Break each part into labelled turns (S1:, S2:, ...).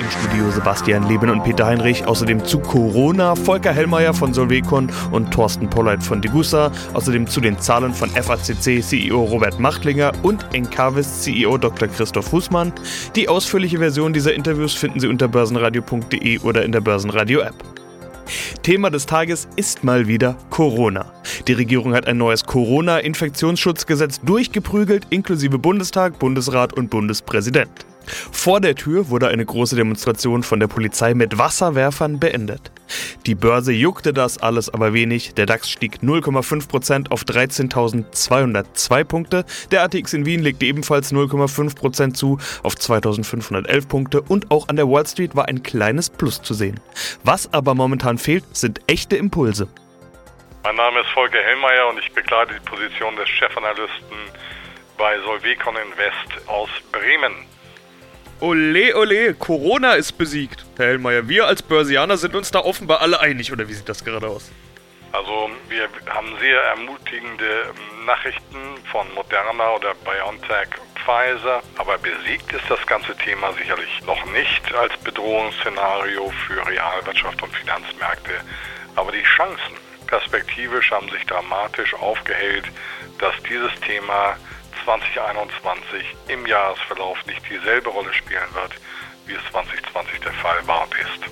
S1: Im Studio Sebastian Leben und Peter Heinrich. Außerdem zu Corona Volker Hellmeier von Solvecon und Thorsten Polleit von Degussa. Außerdem zu den Zahlen von FACC CEO Robert Machtlinger und Encarvis CEO Dr. Christoph Fußmann. Die ausführliche Version dieser Interviews finden Sie unter börsenradio.de oder in der Börsenradio App. Thema des Tages ist mal wieder Corona. Die Regierung hat ein neues Corona-Infektionsschutzgesetz durchgeprügelt, inklusive Bundestag, Bundesrat und Bundespräsident. Vor der Tür wurde eine große Demonstration von der Polizei mit Wasserwerfern beendet. Die Börse juckte das alles aber wenig. Der DAX stieg 0,5% auf 13.202 Punkte. Der ATX in Wien legte ebenfalls 0,5% zu auf 2.511 Punkte. Und auch an der Wall Street war ein kleines Plus zu sehen. Was aber momentan fehlt, sind echte Impulse.
S2: Mein Name ist Volker Hellmeier und ich begleite die Position des Chefanalysten bei Solvecon Invest aus Bremen.
S1: Ole, ole, Corona ist besiegt. Herr Hellmeier, wir als Börsianer sind uns da offenbar alle einig, oder wie sieht das gerade aus?
S2: Also wir haben sehr ermutigende ähm, Nachrichten von Moderna oder BioNTech, Pfizer, aber besiegt ist das ganze Thema sicherlich noch nicht als Bedrohungsszenario für Realwirtschaft und Finanzmärkte. Aber die Chancen perspektivisch haben sich dramatisch aufgehellt, dass dieses Thema 2021 im Jahresverlauf nicht dieselbe Rolle spielen wird, wie es 2020 der Fall war und ist.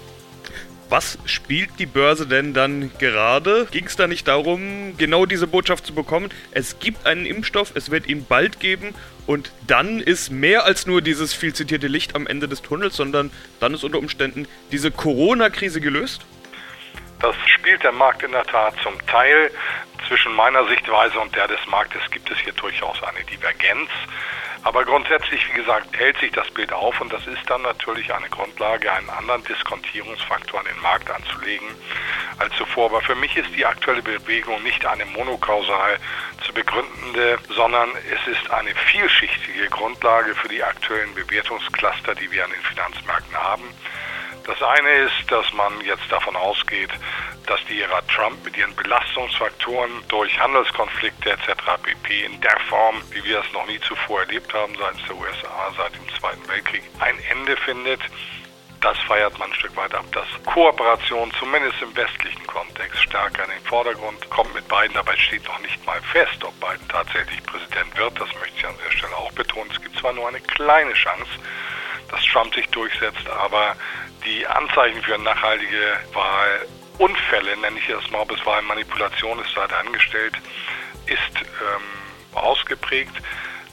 S1: Was spielt die Börse denn dann gerade? Ging es da nicht darum, genau diese Botschaft zu bekommen? Es gibt einen Impfstoff, es wird ihn bald geben und dann ist mehr als nur dieses viel zitierte Licht am Ende des Tunnels, sondern dann ist unter Umständen diese Corona-Krise gelöst?
S2: Das spielt der Markt in der Tat zum Teil. Zwischen meiner Sichtweise und der des Marktes gibt es hier durchaus eine Divergenz. Aber grundsätzlich, wie gesagt, hält sich das Bild auf und das ist dann natürlich eine Grundlage, einen anderen Diskontierungsfaktor an den Markt anzulegen als zuvor. Aber für mich ist die aktuelle Bewegung nicht eine monokausal zu begründende, sondern es ist eine vielschichtige Grundlage für die aktuellen Bewertungscluster, die wir an den Finanzmärkten haben. Das eine ist, dass man jetzt davon ausgeht, dass die Ära Trump mit ihren Belastungsfaktoren durch Handelskonflikte etc. pp. in der Form, wie wir es noch nie zuvor erlebt haben seitens der USA seit dem Zweiten Weltkrieg, ein Ende findet. Das feiert man ein Stück weit ab, dass Kooperation zumindest im westlichen Kontext stärker in den Vordergrund kommt mit Biden. Dabei steht noch nicht mal fest, ob Biden tatsächlich Präsident wird. Das möchte ich an der Stelle auch betonen. Es gibt zwar nur eine kleine Chance, dass Trump sich durchsetzt, aber die Anzeichen für nachhaltige Wahlunfälle, nenne ich es mal, ob es Wahlmanipulation ist, sei angestellt, ist ähm, ausgeprägt.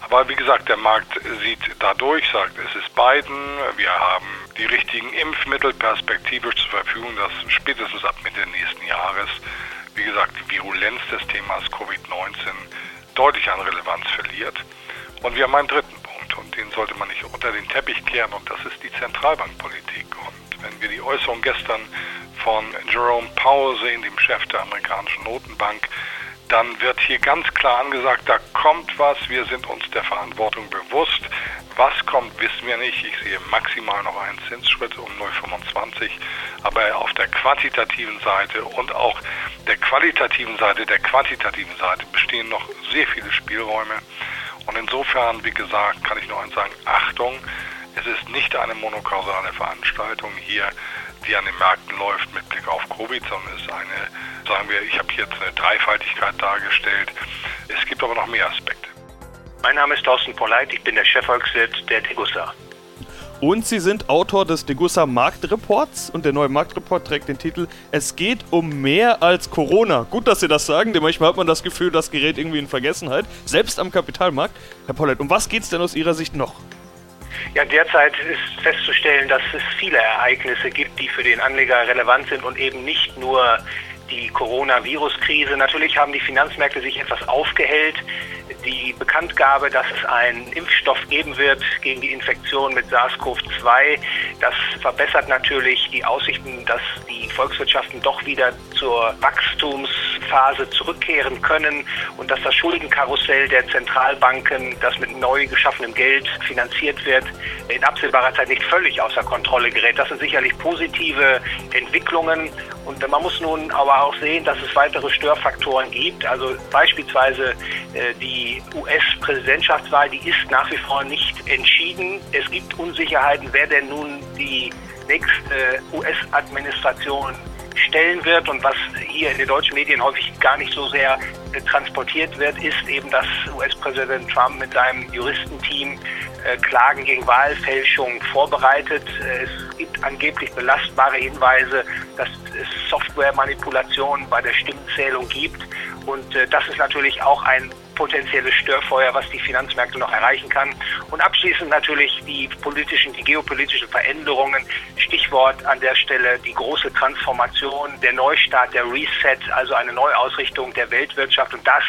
S2: Aber wie gesagt, der Markt sieht dadurch, sagt, es ist Biden, wir haben die richtigen Impfmittel perspektivisch zur Verfügung, dass spätestens ab Mitte nächsten Jahres, wie gesagt, die Virulenz des Themas Covid-19 deutlich an Relevanz verliert. Und wir haben einen dritten Punkt und den sollte man nicht unter den Teppich kehren und das ist die Zentralbankpolitik. Und wenn wir die Äußerung gestern von Jerome Powell sehen, dem Chef der amerikanischen Notenbank, dann wird hier ganz klar angesagt, da kommt was, wir sind uns der Verantwortung bewusst. Was kommt, wissen wir nicht. Ich sehe maximal noch einen Zinsschritt um 0,25, aber auf der quantitativen Seite und auch der qualitativen Seite, der quantitativen Seite bestehen noch sehr viele Spielräume. Und insofern, wie gesagt, kann ich nur eins sagen, Achtung, es ist nicht eine monokausale Veranstaltung hier, die an den Märkten läuft mit Blick auf Covid, sondern es ist eine, sagen wir, ich habe hier jetzt eine Dreifaltigkeit dargestellt. Es gibt aber noch mehr Aspekte.
S3: Mein Name ist Thorsten Polleit, ich bin der Chefvolkswirt der Degussa.
S1: Und Sie sind Autor des Degussa Marktreports und der neue Marktreport trägt den Titel Es geht um mehr als Corona. Gut, dass Sie das sagen, denn manchmal hat man das Gefühl, das gerät irgendwie in Vergessenheit, selbst am Kapitalmarkt. Herr Polleit, um was geht es denn aus Ihrer Sicht noch?
S3: Ja, derzeit ist festzustellen, dass es viele Ereignisse gibt, die für den Anleger relevant sind und eben nicht nur die Coronavirus-Krise. Natürlich haben die Finanzmärkte sich etwas aufgehellt. Die Bekanntgabe, dass es einen Impfstoff geben wird gegen die Infektion mit SARS-CoV-2, das verbessert natürlich die Aussichten, dass die Volkswirtschaften doch wieder zur Wachstumsphase zurückkehren können und dass das Schuldenkarussell der Zentralbanken, das mit neu geschaffenem Geld finanziert wird, in absehbarer Zeit nicht völlig außer Kontrolle gerät. Das sind sicherlich positive Entwicklungen und man muss nun aber auch sehen, dass es weitere Störfaktoren gibt. Also beispielsweise äh, US-Präsidentschaftswahl, die ist nach wie vor nicht entschieden. Es gibt Unsicherheiten, wer denn nun die nächste US-Administration stellen wird und was hier in den deutschen Medien häufig gar nicht so sehr äh, transportiert wird, ist eben, dass US-Präsident Trump mit seinem Juristenteam äh, Klagen gegen Wahlfälschung vorbereitet. Äh, es gibt angeblich belastbare Hinweise, dass es Softwaremanipulationen bei der Stimmenzählung gibt. Und das ist natürlich auch ein potenzielles Störfeuer, was die Finanzmärkte noch erreichen kann. Und abschließend natürlich die politischen, die geopolitischen Veränderungen. Stichwort an der Stelle die große Transformation, der Neustart, der Reset, also eine Neuausrichtung der Weltwirtschaft. Und das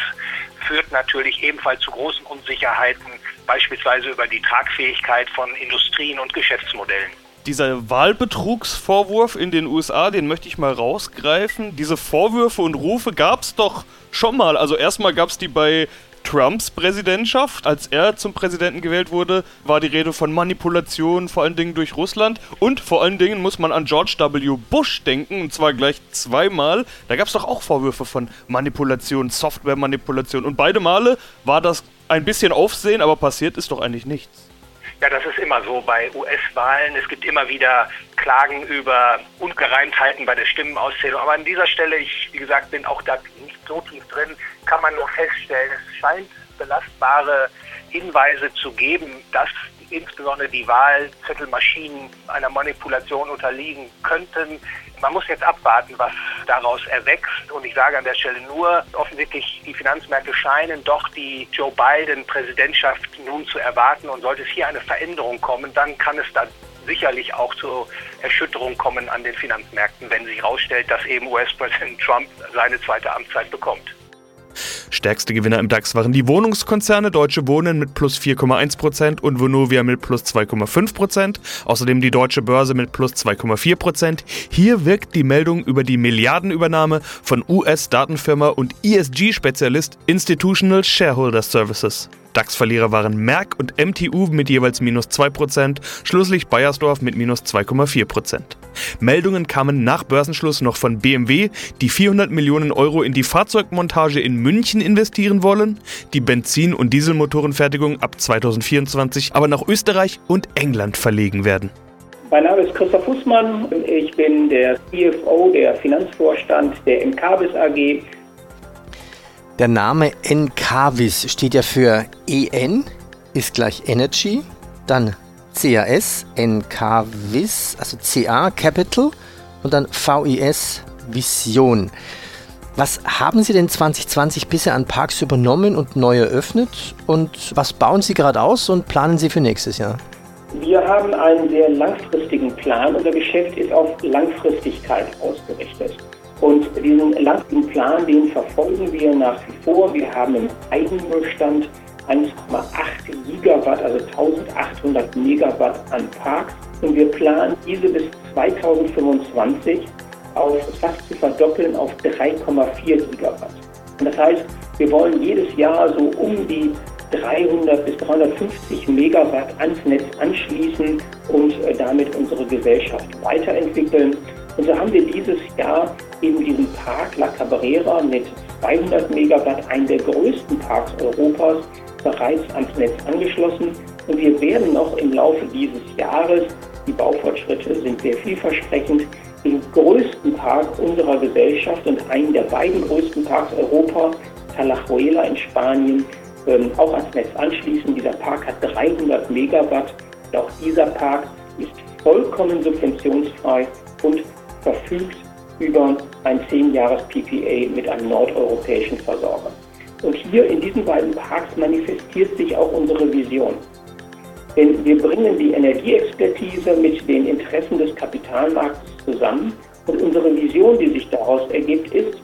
S3: führt natürlich ebenfalls zu großen Unsicherheiten, beispielsweise über die Tragfähigkeit von Industrien und Geschäftsmodellen
S1: dieser Wahlbetrugsvorwurf in den USA, den möchte ich mal rausgreifen. Diese Vorwürfe und Rufe gab es doch schon mal. Also erstmal gab es die bei Trumps Präsidentschaft. Als er zum Präsidenten gewählt wurde, war die Rede von Manipulation, vor allen Dingen durch Russland. Und vor allen Dingen muss man an George W. Bush denken, und zwar gleich zweimal. Da gab es doch auch Vorwürfe von Manipulation, Softwaremanipulation. Und beide Male war das ein bisschen Aufsehen, aber passiert ist doch eigentlich nichts.
S3: Ja, das ist immer so bei US-Wahlen. Es gibt immer wieder Klagen über Ungereimtheiten bei der Stimmenauszählung. Aber an dieser Stelle, ich, wie gesagt, bin auch da nicht so tief drin, kann man nur feststellen, es scheint belastbare Hinweise zu geben, dass insbesondere die Wahlzettelmaschinen einer Manipulation unterliegen könnten. Man muss jetzt abwarten, was daraus erwächst. Und ich sage an der Stelle nur, offensichtlich die Finanzmärkte scheinen doch die Joe Biden-Präsidentschaft nun zu erwarten. Und sollte es hier eine Veränderung kommen, dann kann es da sicherlich auch zur Erschütterung kommen an den Finanzmärkten, wenn sich herausstellt, dass eben US-Präsident Trump seine zweite Amtszeit bekommt.
S1: Stärkste Gewinner im DAX waren die Wohnungskonzerne Deutsche Wohnen mit plus 4,1% und Vonovia mit plus 2,5%, außerdem die Deutsche Börse mit plus 2,4%. Hier wirkt die Meldung über die Milliardenübernahme von US-Datenfirma und ESG-Spezialist Institutional Shareholder Services. DAX-Verlierer waren Merck und MTU mit jeweils minus 2%, schlusslich Bayersdorf mit minus 2,4%. Meldungen kamen nach Börsenschluss noch von BMW, die 400 Millionen Euro in die Fahrzeugmontage in München investieren wollen, die Benzin- und Dieselmotorenfertigung ab 2024 aber nach Österreich und England verlegen werden.
S4: Mein Name ist Christoph Fußmann. Ich bin der CFO, der Finanzvorstand der MKBIS AG
S5: der Name Encavis steht ja für EN, ist gleich Energy, dann CAS, Encavis, also CA Capital und dann VIS Vision. Was haben Sie denn 2020 bisher an Parks übernommen und neu eröffnet? Und was bauen Sie gerade aus und planen Sie für nächstes Jahr?
S4: Wir haben einen sehr langfristigen Plan. Unser Geschäft ist auf Langfristigkeit ausgerichtet. Und diesen langfristigen Plan, den verfolgen wir nach wie vor. Wir haben im Eigenbestand 1,8 Gigawatt, also 1800 Megawatt an Parks. Und wir planen diese bis 2025 auf fast zu verdoppeln auf 3,4 Gigawatt. Und das heißt, wir wollen jedes Jahr so um die 300 bis 350 Megawatt ans Netz anschließen und äh, damit unsere Gesellschaft weiterentwickeln. Und so haben wir dieses Jahr eben diesen Park La Cabrera mit 200 Megawatt, einen der größten Parks Europas, bereits ans Netz angeschlossen. Und wir werden noch im Laufe dieses Jahres, die Baufortschritte sind sehr vielversprechend, den größten Park unserer Gesellschaft und einen der beiden größten Parks Europas, Talajuela in Spanien, ähm, auch ans Netz anschließen. Dieser Park hat 300 Megawatt. Und auch dieser Park ist vollkommen subventionsfrei und verfügt über ein 10-Jahres-PPA mit einem nordeuropäischen Versorger. Und hier in diesen beiden Parks manifestiert sich auch unsere Vision. Denn wir bringen die Energieexpertise mit den Interessen des Kapitalmarkts zusammen und unsere Vision, die sich daraus ergibt, ist,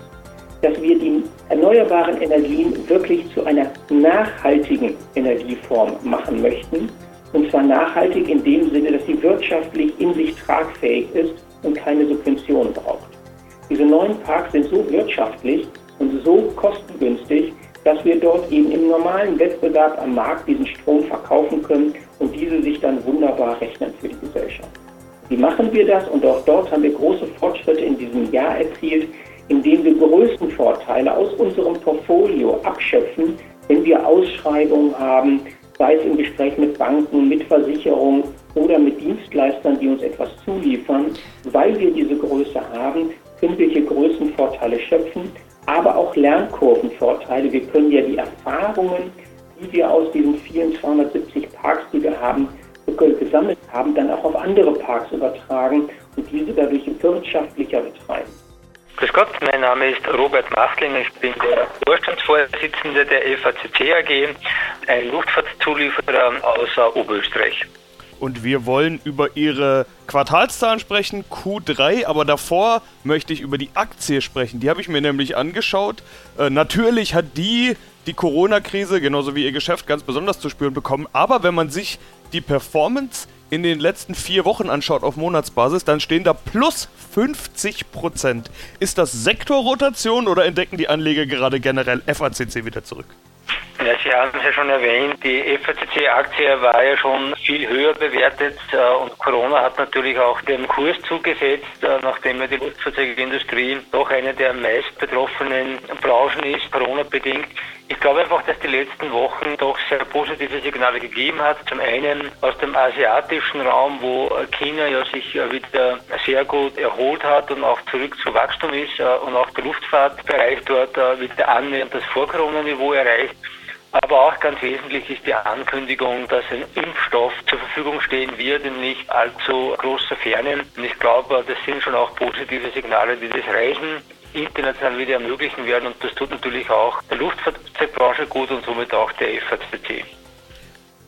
S4: dass wir die erneuerbaren Energien wirklich zu einer nachhaltigen Energieform machen möchten. Und zwar nachhaltig in dem Sinne, dass sie wirtschaftlich in sich tragfähig ist und keine Subventionen braucht. Diese neuen Parks sind so wirtschaftlich und so kostengünstig, dass wir dort eben im normalen Wettbewerb am Markt diesen Strom verkaufen können und diese sich dann wunderbar rechnen für die Gesellschaft. Wie machen wir das? Und auch dort haben wir große Fortschritte in diesem Jahr erzielt, indem wir größten Vorteile aus unserem Portfolio abschöpfen, wenn wir Ausschreibungen haben, sei es im Gespräch mit Banken, mit Versicherungen oder mit Dienstleistern, die uns etwas zuliefern. Weil wir diese Größe haben, können wir hier Größenvorteile schöpfen, aber auch Lernkurvenvorteile. Wir können ja die Erfahrungen, die wir aus diesen vielen 270 Parks, die wir haben, gesammelt haben, dann auch auf andere Parks übertragen und diese dadurch wirtschaftlicher betreiben.
S6: Grüß Gott, mein Name ist Robert Machtlinger, ich bin der Vorstandsvorsitzende der FACC AG, ein Luftfahrtzulieferer aus Oberösterreich.
S1: Und wir wollen über Ihre Quartalszahlen sprechen, Q3, aber davor möchte ich über die Aktie sprechen. Die habe ich mir nämlich angeschaut. Äh, natürlich hat die die Corona-Krise, genauso wie ihr Geschäft, ganz besonders zu spüren bekommen. Aber wenn man sich die Performance in den letzten vier Wochen anschaut auf Monatsbasis, dann stehen da plus 50 Prozent. Ist das Sektorrotation oder entdecken die Anleger gerade generell FACC wieder zurück?
S6: Ja, Sie haben es ja schon erwähnt, die FACC-Aktie war ja schon viel höher bewertet äh, und Corona hat natürlich auch dem Kurs zugesetzt, äh, nachdem ja die Luftfahrzeugindustrie doch eine der meist betroffenen Branchen ist, Corona-bedingt. Ich glaube einfach, dass die letzten Wochen doch sehr positive Signale gegeben hat. Zum einen aus dem asiatischen Raum, wo China ja sich wieder sehr gut erholt hat und auch zurück zu Wachstum ist und auch der Luftfahrtbereich dort wieder annähernd das Vor-Corona-Niveau erreicht. Aber auch ganz wesentlich ist die Ankündigung, dass ein Impfstoff zur Verfügung stehen wird in nicht allzu großer Ferne. Und ich glaube, das sind schon auch positive Signale, die das Reisen international wieder ermöglichen werden. Und das tut natürlich auch der Luftfahrzeugbranche gut und somit auch der FACC.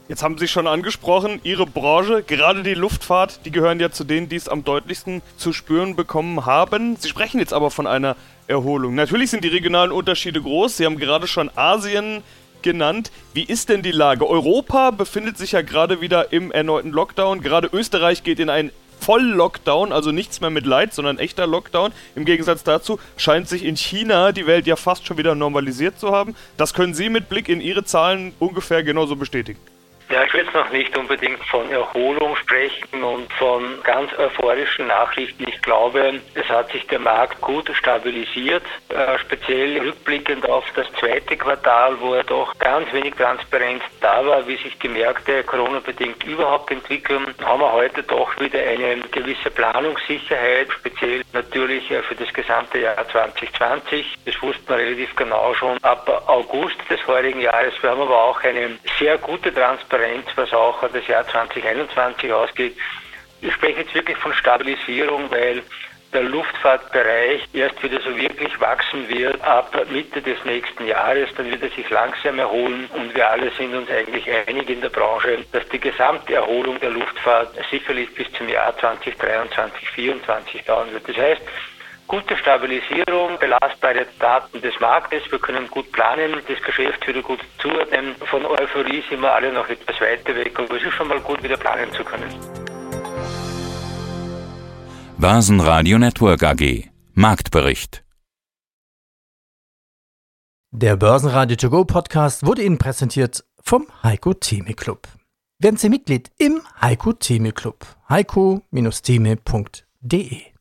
S1: Jetzt haben Sie schon angesprochen, Ihre Branche, gerade die Luftfahrt, die gehören ja zu denen, die es am deutlichsten zu spüren bekommen haben. Sie sprechen jetzt aber von einer Erholung. Natürlich sind die regionalen Unterschiede groß. Sie haben gerade schon Asien genannt. Wie ist denn die Lage? Europa befindet sich ja gerade wieder im erneuten Lockdown. Gerade Österreich geht in einen Voll-Lockdown, also nichts mehr mit Light, sondern echter Lockdown. Im Gegensatz dazu scheint sich in China die Welt ja fast schon wieder normalisiert zu haben. Das können Sie mit Blick in Ihre Zahlen ungefähr genauso bestätigen.
S6: Ja, ich will jetzt noch nicht unbedingt von Erholung sprechen und von ganz euphorischen Nachrichten. Ich glaube, es hat sich der Markt gut stabilisiert, äh, speziell rückblickend auf das zweite Quartal, wo er doch ganz wenig Transparenz da war, wie sich die Märkte Corona-bedingt überhaupt entwickeln, haben wir heute doch wieder eine gewisse Planungssicherheit, speziell natürlich äh, für das gesamte Jahr 2020. Das wusste man relativ genau schon ab August des heurigen Jahres. Wir haben aber auch eine sehr gute Transparenz Transparenz, was auch das Jahr 2021 ausgeht. Ich spreche jetzt wirklich von Stabilisierung, weil der Luftfahrtbereich erst wieder so wirklich wachsen wird ab Mitte des nächsten Jahres. Dann wird er sich langsam erholen und wir alle sind uns eigentlich einig in der Branche, dass die gesamte Erholung der Luftfahrt sicherlich bis zum Jahr 2023, 2024 dauern wird. Das heißt, gute Stabilisierung, belastbare Daten des Marktes, wir können gut planen, das Geschäft wieder gut zuordnen. Von Euphorie sind wir alle noch etwas weiter weg, aber es ist schon mal gut, wieder planen zu können.
S7: Börsenradio Network AG Marktbericht
S5: Der Börsenradio To Go Podcast wurde Ihnen präsentiert vom Heiko Theme Club. Werden Sie Mitglied im Heiko Theme Club. heiko-theme.de